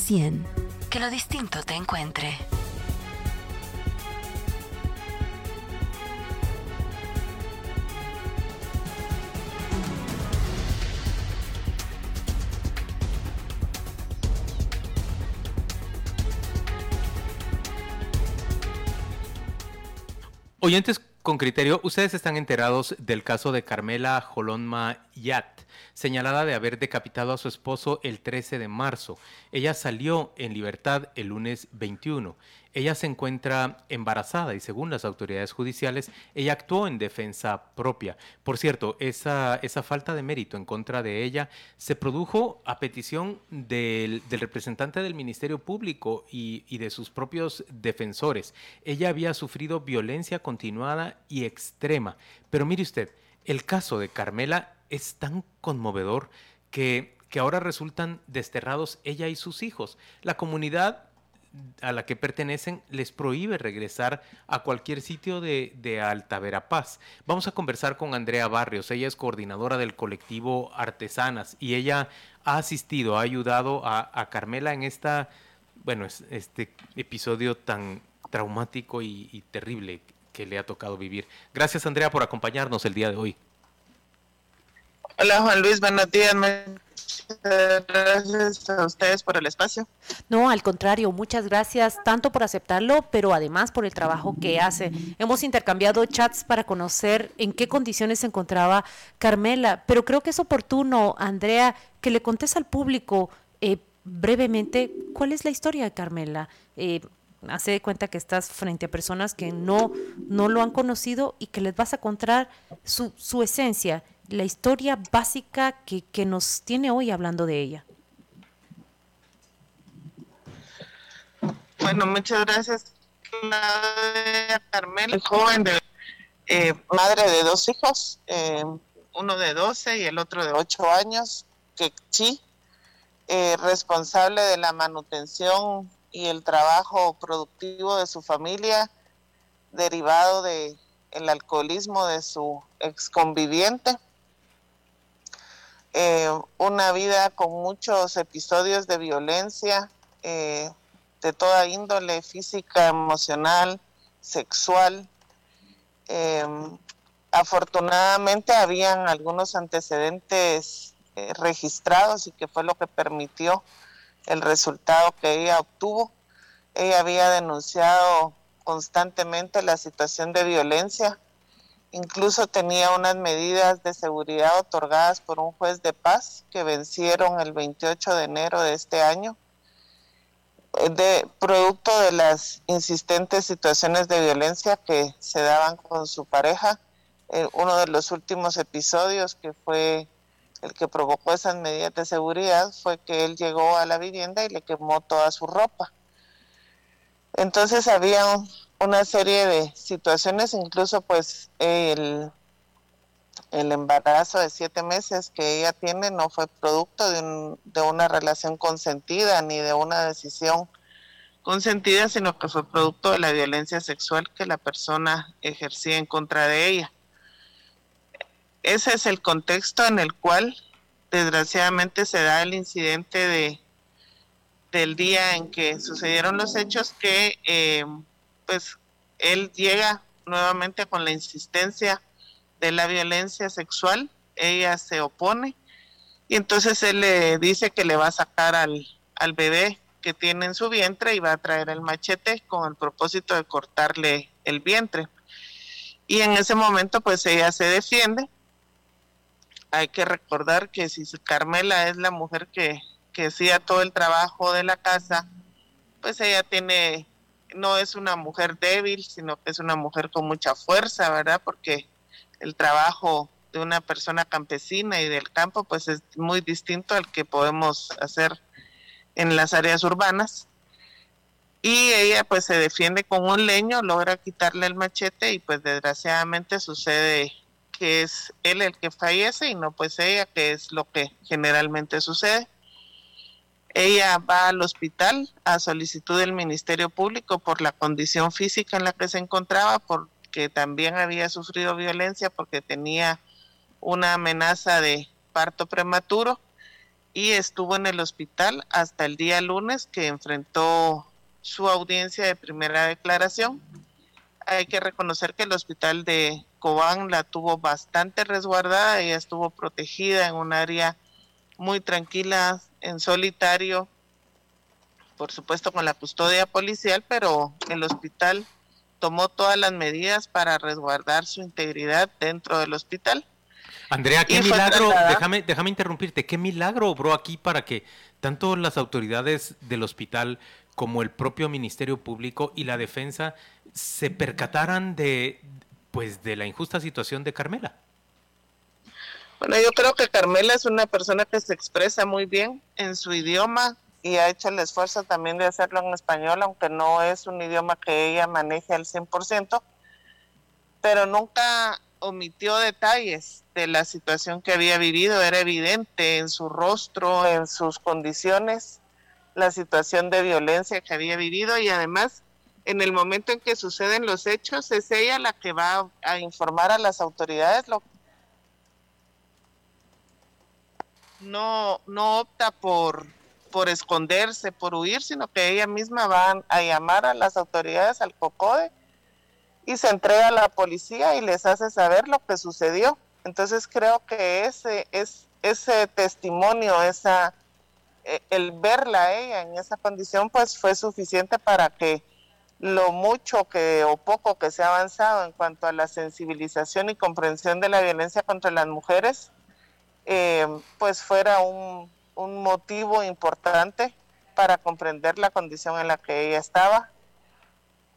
100. Que lo distinto te encuentre. Oyentes con criterio, ustedes están enterados del caso de Carmela Jolonma Yat, señalada de haber decapitado a su esposo el 13 de marzo. Ella salió en libertad el lunes 21. Ella se encuentra embarazada y según las autoridades judiciales, ella actuó en defensa propia. Por cierto, esa, esa falta de mérito en contra de ella se produjo a petición del, representante del Ministerio Público y, y de sus propios defensores. Ella había sufrido violencia continuada y extrema. Pero mire usted, el caso de Carmela es tan conmovedor que, que ahora resultan desterrados ella y sus hijos. La comunidad a la que pertenecen les prohíbe regresar a cualquier sitio de, de, Alta Verapaz. Vamos a conversar con Andrea Barrios, ella es coordinadora del colectivo Artesanas y ella ha asistido, ha ayudado a, Carmela en esta, bueno, este episodio tan traumático y, y terrible que le ha tocado vivir. Gracias Andrea por acompañarnos el día de hoy. Hola Juan Luis, buenos días. Gracias a ustedes por el espacio. No, al contrario, muchas gracias tanto por aceptarlo, pero además por el trabajo que hace. Hemos intercambiado chats para conocer en qué condiciones se encontraba Carmela, pero creo que es oportuno, Andrea, que le contes al público eh, brevemente cuál es la historia de Carmela. Eh, hace de cuenta que estás frente a personas que no, no lo han conocido y que les vas a contar su, su esencia la historia básica que, que nos tiene hoy hablando de ella. Bueno, muchas gracias. Carmel, joven, de, eh, madre de dos hijos, eh, uno de 12 y el otro de 8 años, que sí, eh, responsable de la manutención y el trabajo productivo de su familia, derivado de el alcoholismo de su ex conviviente eh, una vida con muchos episodios de violencia eh, de toda índole, física, emocional, sexual. Eh, afortunadamente habían algunos antecedentes registrados y que fue lo que permitió el resultado que ella obtuvo. Ella había denunciado constantemente la situación de violencia Incluso tenía unas medidas de seguridad otorgadas por un juez de paz que vencieron el 28 de enero de este año, eh, de producto de las insistentes situaciones de violencia que se daban con su pareja. Eh, uno de los últimos episodios que fue el que provocó esas medidas de seguridad fue que él llegó a la vivienda y le quemó toda su ropa. Entonces había una serie de situaciones, incluso pues el, el embarazo de siete meses que ella tiene no fue producto de, de una relación consentida ni de una decisión consentida, sino que fue producto de la violencia sexual que la persona ejercía en contra de ella. Ese es el contexto en el cual desgraciadamente se da el incidente de del día en que sucedieron los hechos que eh, pues él llega nuevamente con la insistencia de la violencia sexual, ella se opone y entonces él le dice que le va a sacar al, al bebé que tiene en su vientre y va a traer el machete con el propósito de cortarle el vientre. Y en ese momento pues ella se defiende. Hay que recordar que si Carmela es la mujer que, que hacía todo el trabajo de la casa, pues ella tiene no es una mujer débil, sino que es una mujer con mucha fuerza, ¿verdad? Porque el trabajo de una persona campesina y del campo, pues es muy distinto al que podemos hacer en las áreas urbanas. Y ella pues se defiende con un leño, logra quitarle el machete y pues desgraciadamente sucede que es él el que fallece y no pues ella, que es lo que generalmente sucede. Ella va al hospital a solicitud del Ministerio Público por la condición física en la que se encontraba, porque también había sufrido violencia, porque tenía una amenaza de parto prematuro y estuvo en el hospital hasta el día lunes que enfrentó su audiencia de primera declaración. Hay que reconocer que el hospital de Cobán la tuvo bastante resguardada, ella estuvo protegida en un área muy tranquila, en solitario, por supuesto con la custodia policial, pero el hospital tomó todas las medidas para resguardar su integridad dentro del hospital. Andrea, qué milagro, déjame, déjame interrumpirte, qué milagro obró aquí para que tanto las autoridades del hospital como el propio Ministerio Público y la defensa se percataran de, pues, de la injusta situación de Carmela. Bueno, yo creo que Carmela es una persona que se expresa muy bien en su idioma y ha hecho el esfuerzo también de hacerlo en español, aunque no es un idioma que ella maneje al 100%, pero nunca omitió detalles de la situación que había vivido, era evidente en su rostro, en sus condiciones, la situación de violencia que había vivido y además en el momento en que suceden los hechos es ella la que va a informar a las autoridades lo no no opta por por esconderse, por huir, sino que ella misma va a llamar a las autoridades al COCODE y se entrega a la policía y les hace saber lo que sucedió. Entonces creo que ese es ese testimonio, esa eh, el verla a ella en esa condición, pues fue suficiente para que lo mucho que o poco que se ha avanzado en cuanto a la sensibilización y comprensión de la violencia contra las mujeres, eh, pues fuera un, un motivo importante para comprender la condición en la que ella estaba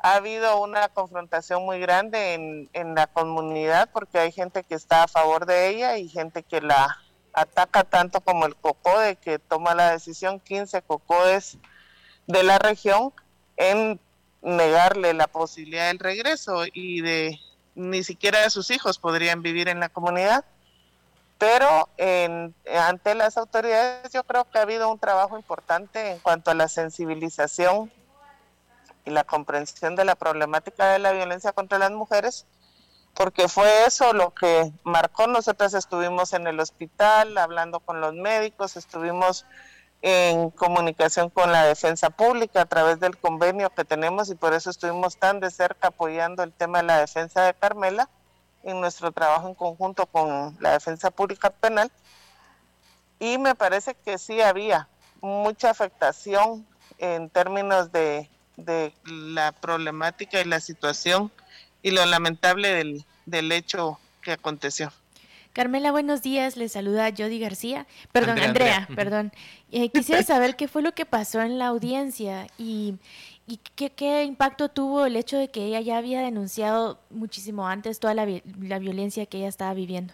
ha habido una confrontación muy grande en, en, la comunidad porque hay gente que está a favor de ella y gente que la ataca tanto como el COCODE que toma la decisión 15 COCODES de la región en negarle la posibilidad del regreso y de ni siquiera de sus hijos podrían vivir en la comunidad. Pero en, ante las autoridades yo creo que ha habido un trabajo importante en cuanto a la sensibilización y la comprensión de la problemática de la violencia contra las mujeres, porque fue eso lo que marcó. Nosotras estuvimos en el hospital hablando con los médicos, estuvimos en comunicación con la defensa pública a través del convenio que tenemos y por eso estuvimos tan de cerca apoyando el tema de la defensa de Carmela en nuestro trabajo en conjunto con la defensa pública penal. Y me parece que sí había mucha afectación en términos de de la problemática y la situación y lo lamentable del, del hecho que aconteció. Carmela, buenos días. Le saluda Jody García. Perdón, Andrea, perdón. Eh, quisiera saber qué fue lo que pasó en la audiencia y, y qué, impacto tuvo el hecho de que ella ya había denunciado muchísimo antes toda la, la violencia que ella estaba viviendo.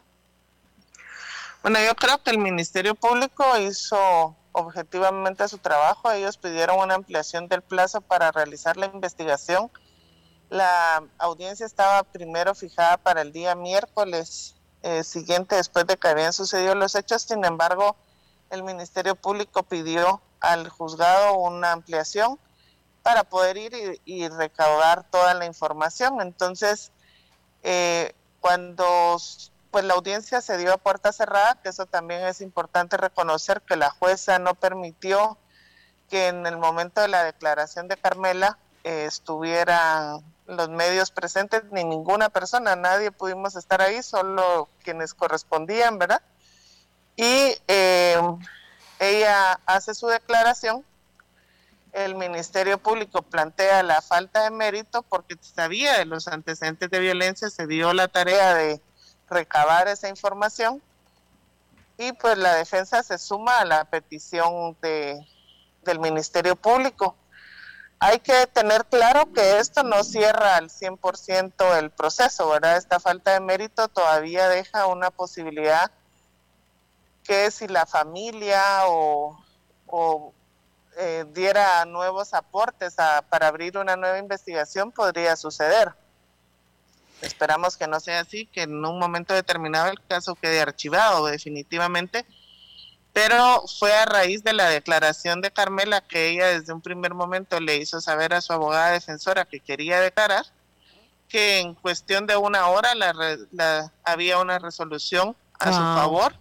Bueno, yo creo que el Ministerio Público hizo objetivamente su trabajo. Ellos pidieron una ampliación del plazo para realizar la investigación. La audiencia estaba primero fijada para el día miércoles eh, siguiente después de que habían sucedido los hechos. Sin embargo, el Ministerio Público pidió al juzgado una ampliación para poder ir y, y recaudar toda la información. Entonces, eh, cuando pues la audiencia se dio a puerta cerrada, que eso también es importante reconocer que la jueza no permitió que en el momento de la declaración de Carmela eh, estuvieran los medios presentes, ni ninguna persona, nadie pudimos estar ahí, solo quienes correspondían, ¿verdad? Y eh, ella hace su declaración, el Ministerio Público plantea la falta de mérito porque sabía de los antecedentes de violencia, se dio la tarea de recabar esa información y pues la defensa se suma a la petición de, del Ministerio Público. Hay que tener claro que esto no cierra al 100% el proceso, ¿verdad? Esta falta de mérito todavía deja una posibilidad que si la familia o, o eh, diera nuevos aportes a, para abrir una nueva investigación podría suceder. Esperamos que no sea así, que en un momento determinado el caso quede archivado definitivamente, pero fue a raíz de la declaración de Carmela que ella desde un primer momento le hizo saber a su abogada defensora que quería declarar, que en cuestión de una hora la, la había una resolución a su favor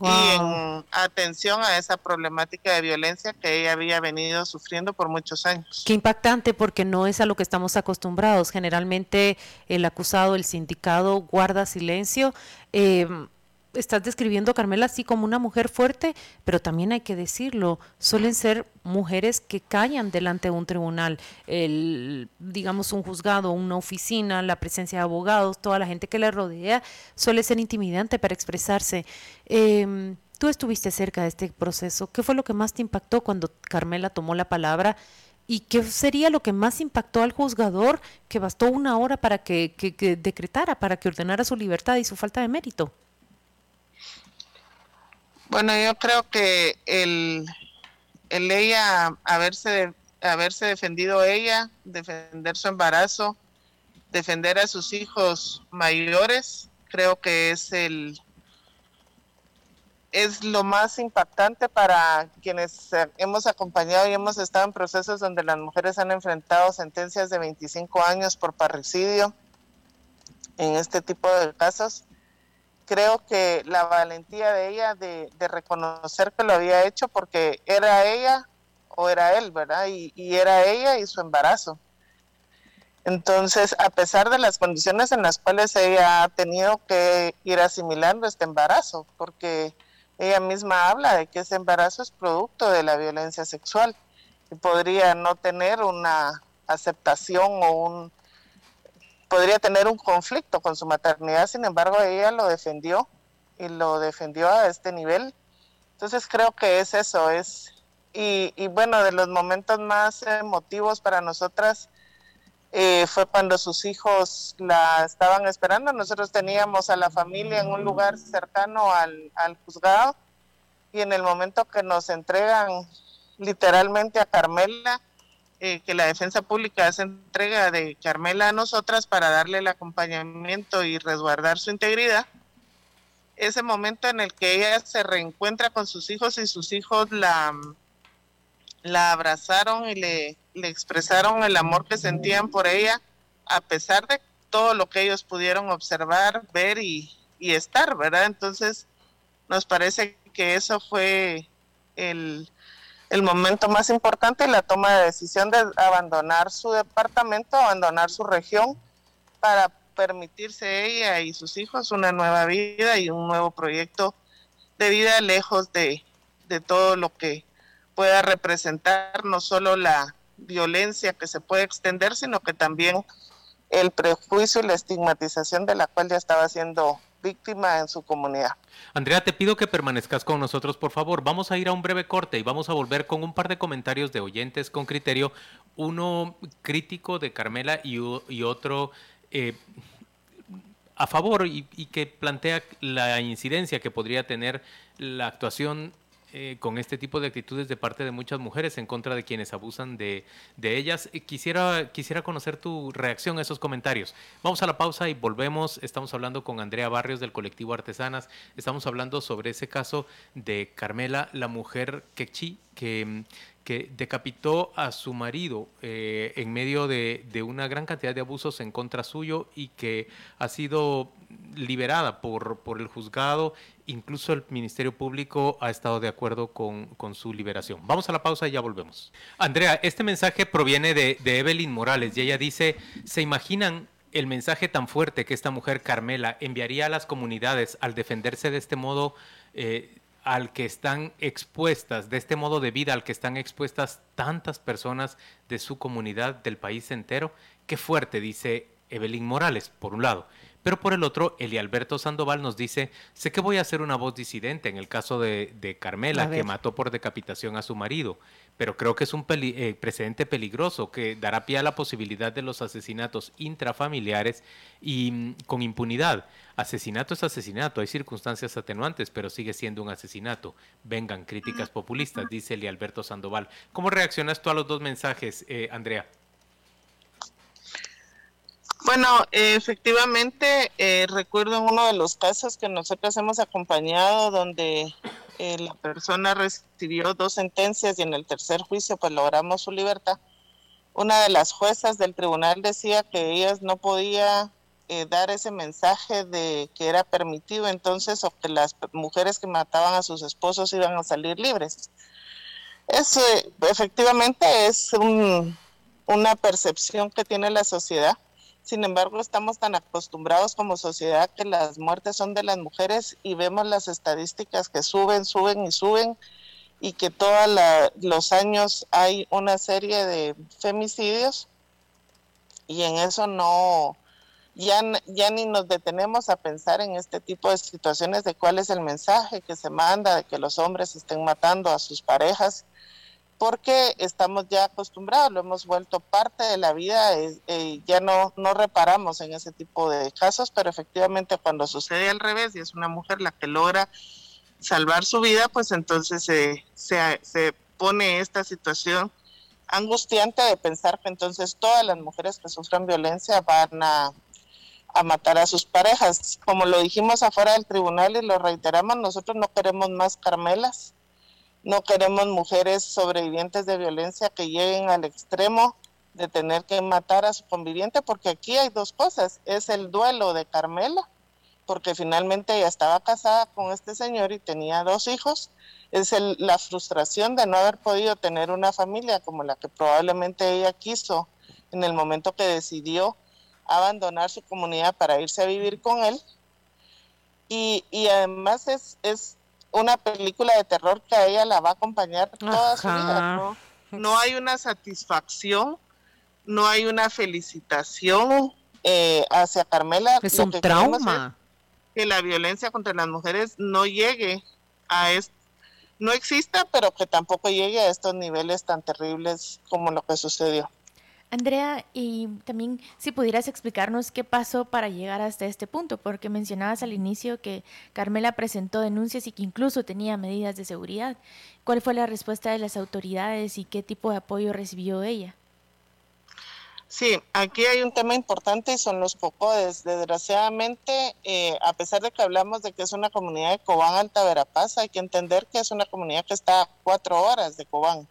y en atención a esa problemática de violencia que ella había venido sufriendo por muchos años. Qué impactante porque no es a lo que estamos acostumbrados. Generalmente el acusado, el sindicado guarda silencio. Eh, estás describiendo Carmela así como una mujer fuerte, pero también hay que decirlo, suelen ser mujeres que callan delante de un tribunal, el, digamos un juzgado, una oficina, la presencia de abogados, toda la gente que le rodea, suele ser intimidante para expresarse. Em, tú estuviste cerca de este proceso, ¿qué fue lo que más te impactó cuando Carmela tomó la palabra? ¿Y qué sería lo que más impactó al juzgador que bastó una hora para que decretara, para que ordenara su libertad y su falta de mérito? Bueno, yo creo que el, el ella haberse, haberse defendido ella, defender su embarazo, defender a sus hijos mayores, creo que es el es lo más impactante para quienes hemos acompañado y hemos estado en procesos donde las mujeres han enfrentado sentencias de 25 años por parricidio en este tipo de casos creo que la valentía de ella de, reconocer que lo había hecho porque era ella o era él, ¿verdad? Y, era ella y su embarazo. Entonces, a pesar de las condiciones en las cuales ella ha tenido que ir asimilando este embarazo, porque ella misma habla de que ese embarazo es producto de la violencia sexual y podría no tener una aceptación o un podría tener un conflicto con su maternidad, sin embargo ella lo defendió y lo defendió a este nivel. Entonces creo que es eso, es, y, bueno, de los momentos más emotivos para nosotras eh, fue cuando sus hijos la estaban esperando. Nosotros teníamos a la familia en un lugar cercano al, al juzgado y en el momento que nos entregan literalmente a Carmela, eh, que la defensa pública hace entrega de Carmela a nosotras para darle el acompañamiento y resguardar su integridad, ese momento en el que ella se reencuentra con sus hijos y sus hijos la, la abrazaron y le, le expresaron el amor que sentían por ella, a pesar de todo lo que ellos pudieron observar, ver y, y estar, ¿verdad? Entonces, nos parece que eso fue el, el momento más importante la toma de decisión de abandonar su departamento, abandonar su región para permitirse ella y sus hijos una nueva vida y un nuevo proyecto de vida lejos de, de todo lo que pueda representar no solo la violencia que se puede extender, sino que también el prejuicio y la estigmatización de la cual ya estaba siendo víctima en su comunidad. Andrea, te pido que permanezcas con nosotros, por favor. Vamos a ir a un breve corte y vamos a volver con un par de comentarios de oyentes con criterio, uno crítico de Carmela y, otro eh, a favor y, y, que plantea la incidencia que podría tener la actuación eh, con este tipo de actitudes de parte de muchas mujeres en contra de quienes abusan de, de ellas. quisiera, quisiera conocer tu reacción a esos comentarios. Vamos a la pausa y volvemos. Estamos hablando con Andrea Barrios del colectivo Artesanas. Estamos hablando sobre ese caso de Carmela, la mujer quechí, que que decapitó a su marido eh, en medio de, una gran cantidad de abusos en contra suyo y que ha sido liberada por, por el juzgado. Incluso el Ministerio Público ha estado de acuerdo con, su liberación. Vamos a la pausa y ya volvemos. Andrea, este mensaje proviene de, de Evelyn Morales y ella dice, ¿se imaginan el mensaje tan fuerte que esta mujer Carmela enviaría a las comunidades al defenderse de este modo? Eh, al que están expuestas, de este modo de vida al que están expuestas tantas personas de su comunidad, del país entero. Qué fuerte, dice Evelyn Morales, por un lado. Pero por el otro, Eli Alberto Sandoval nos dice, sé que voy a ser una voz disidente en el caso de, de Carmela, que mató por decapitación a su marido, pero creo que es un eh, precedente peligroso que dará pie a la posibilidad de los asesinatos intrafamiliares y mm, con impunidad. Asesinato es asesinato, hay circunstancias atenuantes, pero sigue siendo un asesinato. Vengan críticas populistas, dice Eli Alberto Sandoval. ¿Cómo reaccionas tú a los dos mensajes, eh, Andrea? Bueno, efectivamente, eh, recuerdo en uno de los casos que nosotros hemos acompañado donde eh, la persona recibió dos sentencias y en el tercer juicio pues logramos su libertad. Una de las juezas del tribunal decía que ella no podía eh, dar ese mensaje de que era permitido entonces o que las mujeres que mataban a sus esposos iban a salir libres. Eso efectivamente es una percepción que tiene la sociedad. Sin embargo, estamos tan acostumbrados como sociedad que las muertes son de las mujeres y vemos las estadísticas que suben, suben y suben y que todos los años hay una serie de femicidios y en eso no, ya, ya ni nos detenemos a pensar en este tipo de situaciones de cuál es el mensaje que se manda de que los hombres estén matando a sus parejas, porque estamos ya acostumbrados, lo hemos vuelto parte de la vida, eh, ya no, no reparamos en ese tipo de casos, pero efectivamente cuando sucede al revés y es una mujer la que logra salvar su vida, pues entonces se, se pone esta situación angustiante de pensar que entonces todas las mujeres que sufran violencia van a a matar a sus parejas. Como lo dijimos afuera del tribunal y lo reiteramos, nosotros no queremos más Carmelas, no queremos mujeres sobrevivientes de violencia que lleguen al extremo de tener que matar a su conviviente, porque aquí hay dos cosas, es el duelo de Carmela, porque finalmente ella estaba casada con este señor y tenía dos hijos, es el, la frustración de no haber podido tener una familia como la que probablemente ella quiso en el momento que decidió abandonar su comunidad para irse a vivir con él. Y, y además es, es una película de terror que a ella la va a acompañar toda su vida. ¿no? hay una satisfacción, no hay una felicitación eh, hacia Carmela. Es un trauma. que la violencia contra las mujeres no llegue a esto no exista, pero que tampoco llegue a estos niveles tan terribles como lo que sucedió. Andrea, y también si pudieras explicarnos qué pasó para llegar hasta este punto, porque mencionabas al inicio que Carmela presentó denuncias y que incluso tenía medidas de seguridad. ¿Cuál fue la respuesta de las autoridades y qué tipo de apoyo recibió ella? Sí, aquí hay un tema importante y son los cocodes. Desgraciadamente, eh, a pesar de que hablamos de que es una comunidad de Cobán Alta Verapaz, hay que entender que es una comunidad que está a cuatro horas de Cobán.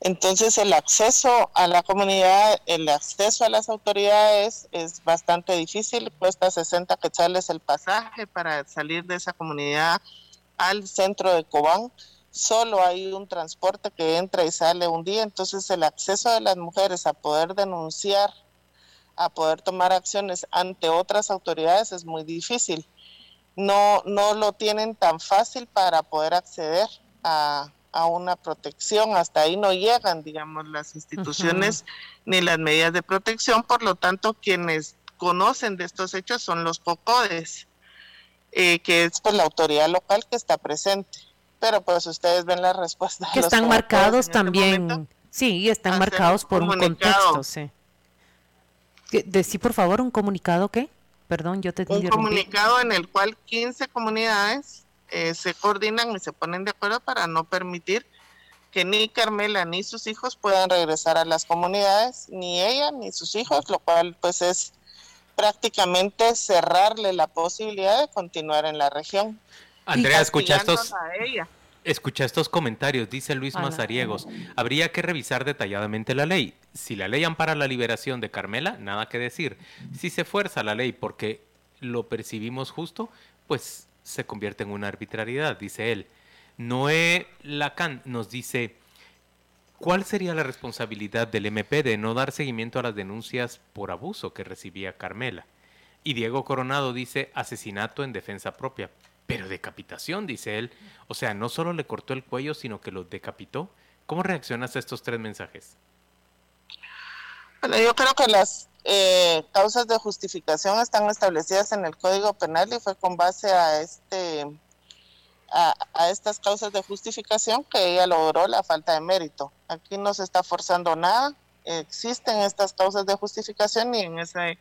Entonces el acceso a la comunidad, el acceso a las autoridades es bastante difícil, cuesta 60 quetzales el pasaje para salir de esa comunidad al centro de Cobán. Solo hay un transporte que entra y sale un día, entonces el acceso de las mujeres a poder denunciar, a poder tomar acciones ante otras autoridades es muy difícil. No, no lo tienen tan fácil para poder acceder a, a una protección. Hasta ahí no llegan, digamos, las instituciones ni las medidas de protección. Por lo tanto, quienes conocen de estos hechos son los COCODES, eh, que es pues la autoridad local que está presente. Pero pues ustedes ven la respuesta. Que están marcados este también. sí, están marcados por un contexto, sí. Decí por favor un comunicado que, perdón, yo te Un comunicado en el cual 15 comunidades eh, se coordinan y se ponen de acuerdo para no permitir que ni Carmela ni sus hijos puedan regresar a las comunidades, ni ella ni sus hijos, lo cual pues es prácticamente cerrarle la posibilidad de continuar en la región. Andrea, escucha estos, escucha estos comentarios, dice Luis Mazariegos. Habría que revisar detalladamente la ley. Si la ley ampara la liberación de Carmela, nada que decir. Si se fuerza la ley porque lo percibimos justo, pues se convierte en una arbitrariedad, dice él. Noé Lacan nos dice, ¿cuál sería la responsabilidad del MP de no dar seguimiento a las denuncias por abuso que recibía Carmela? Y Diego Coronado dice, asesinato en defensa propia, pero decapitación, dice él. O sea, no solo le cortó el cuello, sino que lo decapitó. ¿Cómo reaccionas a estos tres mensajes? Bueno, yo creo que las eh, causas de justificación están establecidas en el Código Penal y fue con base a este a, estas causas de justificación que ella logró la falta de mérito. Aquí no se está forzando nada, existen estas causas de justificación y en ese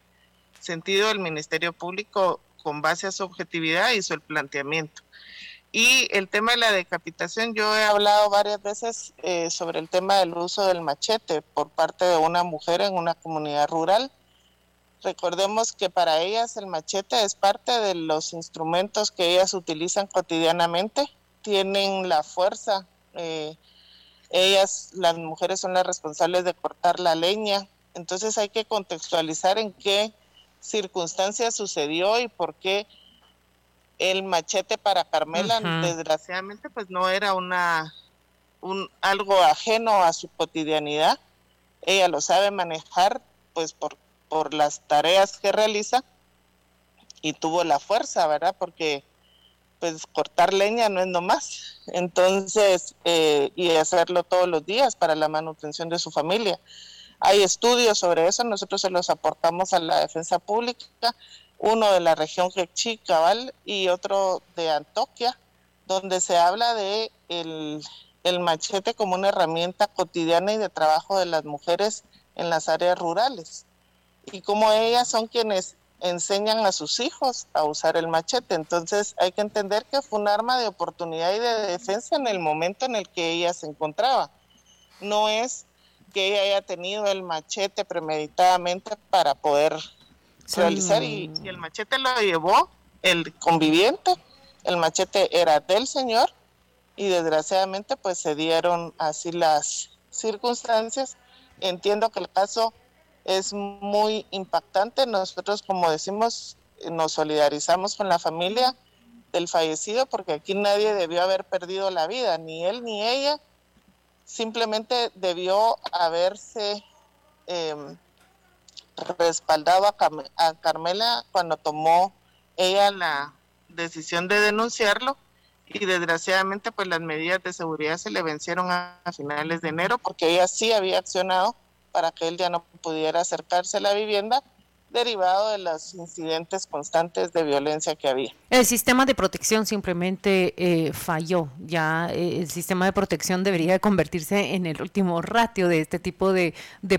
sentido el Ministerio Público con base a su objetividad hizo el planteamiento. Y el tema de la decapitación, yo he hablado varias veces eh, sobre el tema del uso del machete por parte de una mujer en una comunidad rural. Recordemos que para ellas el machete es parte de los instrumentos que ellas utilizan cotidianamente, tienen la fuerza. Eh, ellas, las mujeres, son las responsables de cortar la leña. Entonces hay que contextualizar en qué circunstancia sucedió y por qué el machete para Carmela, desgraciadamente, pues no era una un algo ajeno a su cotidianidad. Ella lo sabe manejar, pues por, por las tareas que realiza y tuvo la fuerza, ¿verdad? Porque pues cortar leña no es nomás. Entonces, eh, y hacerlo todos los días para la manutención de su familia. Hay estudios sobre eso, nosotros se los aportamos a la defensa pública, uno de la región Quechí, Cabal, y otro de Antoquia, donde se habla de el, machete como una herramienta cotidiana y de trabajo de las mujeres en las áreas rurales. Y como ellas son quienes enseñan a sus hijos a usar el machete. Entonces hay que entender que fue un arma de oportunidad y de defensa en el momento en el que ella se encontraba. No es que ella haya tenido el machete premeditadamente para poder realizar y, y, el machete lo llevó el conviviente, el machete era del señor y desgraciadamente pues se dieron así las circunstancias. Entiendo que el caso es muy impactante. Nosotros, como decimos, nos solidarizamos con la familia del fallecido porque aquí nadie debió haber perdido la vida, ni él ni ella. Simplemente debió haberse em, respaldado a, Carmela cuando tomó ella la decisión de denunciarlo y desgraciadamente pues las medidas de seguridad se le vencieron a finales de enero porque ella sí había accionado para que él ya no pudiera acercarse a la vivienda derivado de los incidentes constantes de violencia que había. El sistema de protección simplemente eh, falló. Ya eh, el sistema de protección debería convertirse en el último ratio de este tipo de,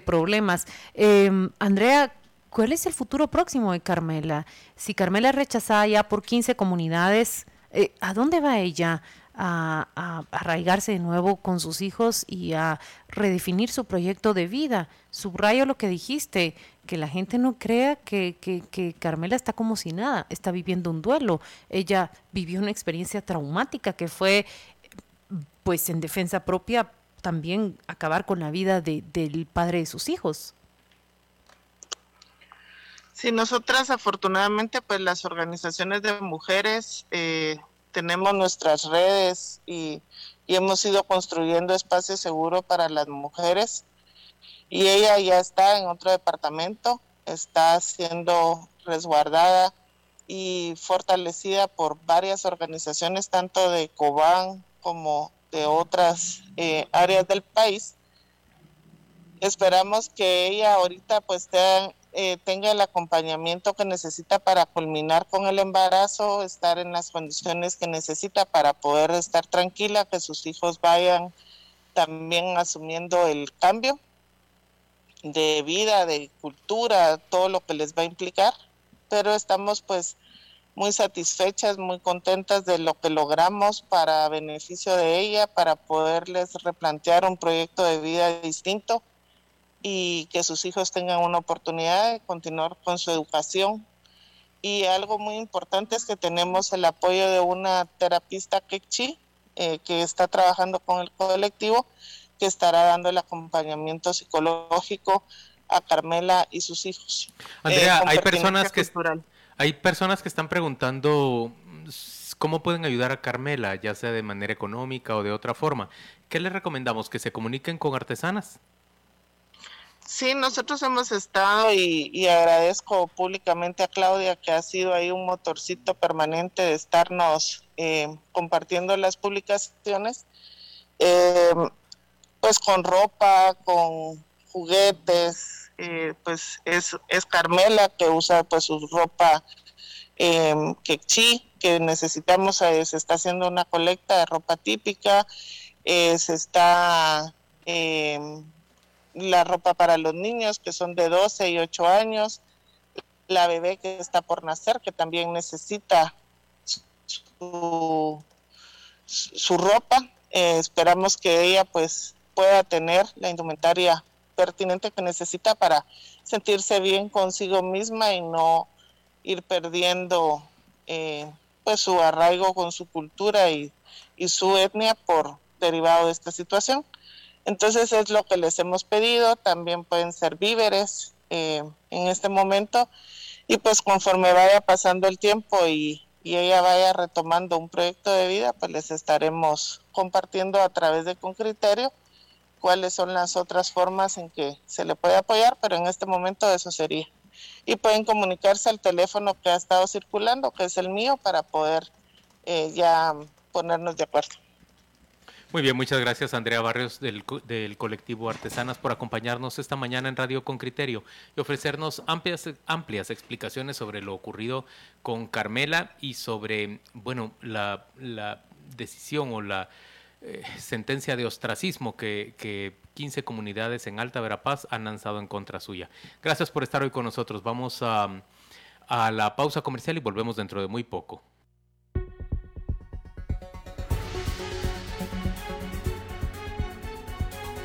problemas. Em, Andrea, ¿cuál es el futuro próximo de Carmela? Si Carmela es rechazada ya por 15 comunidades, eh, ¿a dónde va ella? A, arraigarse de nuevo con sus hijos y a redefinir su proyecto de vida. Subrayo lo que dijiste, que la gente no crea que, que, Carmela está como si nada, está viviendo un duelo. Ella vivió una experiencia traumática que fue, pues en defensa propia, también acabar con la vida del padre de sus hijos. Sí, nosotras afortunadamente, pues las organizaciones de mujeres eh, tenemos nuestras redes y, hemos ido construyendo espacios seguros para las mujeres. Y ella ya está en otro departamento, está siendo resguardada y fortalecida por varias organizaciones, tanto de Cobán como de otras eh, áreas del país. Esperamos que ella ahorita pues esté eh, tenga el acompañamiento que necesita para culminar con el embarazo, estar en las condiciones que necesita para poder estar tranquila, que sus hijos vayan también asumiendo el cambio de vida, de cultura, todo lo que les va a implicar, pero estamos pues muy satisfechas, muy contentas de lo que logramos para beneficio de ella, para poderles replantear un proyecto de vida distinto y que sus hijos tengan una oportunidad de continuar con su educación. Y algo muy importante es que tenemos el apoyo de una terapista quechí eh, que está trabajando con el colectivo, que estará dando el acompañamiento psicológico a Carmela y sus hijos. Andrea, eh, hay personas que hay personas que están preguntando cómo pueden ayudar a Carmela, ya sea de manera económica o de otra forma. ¿Qué les recomendamos? ¿Que se comuniquen con artesanas? Sí, nosotros hemos estado y, agradezco públicamente a Claudia que ha sido ahí un motorcito permanente de estarnos eh, compartiendo las publicaciones, eh, pues con ropa, con juguetes, eh, pues es, es Carmela que usa pues su ropa eh, quechí, que necesitamos, se está haciendo una colecta de ropa típica, se está la ropa para los niños que son de 12 y 8 años, la bebé que está por nacer que también necesita su, ropa. Eh, esperamos que ella pues pueda tener la indumentaria pertinente que necesita para sentirse bien consigo misma y no ir perdiendo eh, pues su arraigo con su cultura y, y su etnia por derivado de esta situación. Entonces es lo que les hemos pedido, también pueden ser víveres eh, en este momento y pues conforme vaya pasando el tiempo y, ella vaya retomando un proyecto de vida, pues les estaremos compartiendo a través de Con Criterio cuáles son las otras formas en que se le puede apoyar, pero en este momento eso sería. Y pueden comunicarse al teléfono que ha estado circulando, que es el mío, para poder eh, ya ponernos de acuerdo. Muy bien, muchas gracias Andrea Barrios del, del, colectivo Artesanas por acompañarnos esta mañana en Radio con Criterio y ofrecernos amplias, amplias explicaciones sobre lo ocurrido con Carmela y sobre, bueno, la, la decisión o la eh, sentencia de ostracismo que, que 15 comunidades en Alta Verapaz han lanzado en contra suya. Gracias por estar hoy con nosotros. Vamos a, a la pausa comercial y volvemos dentro de muy poco.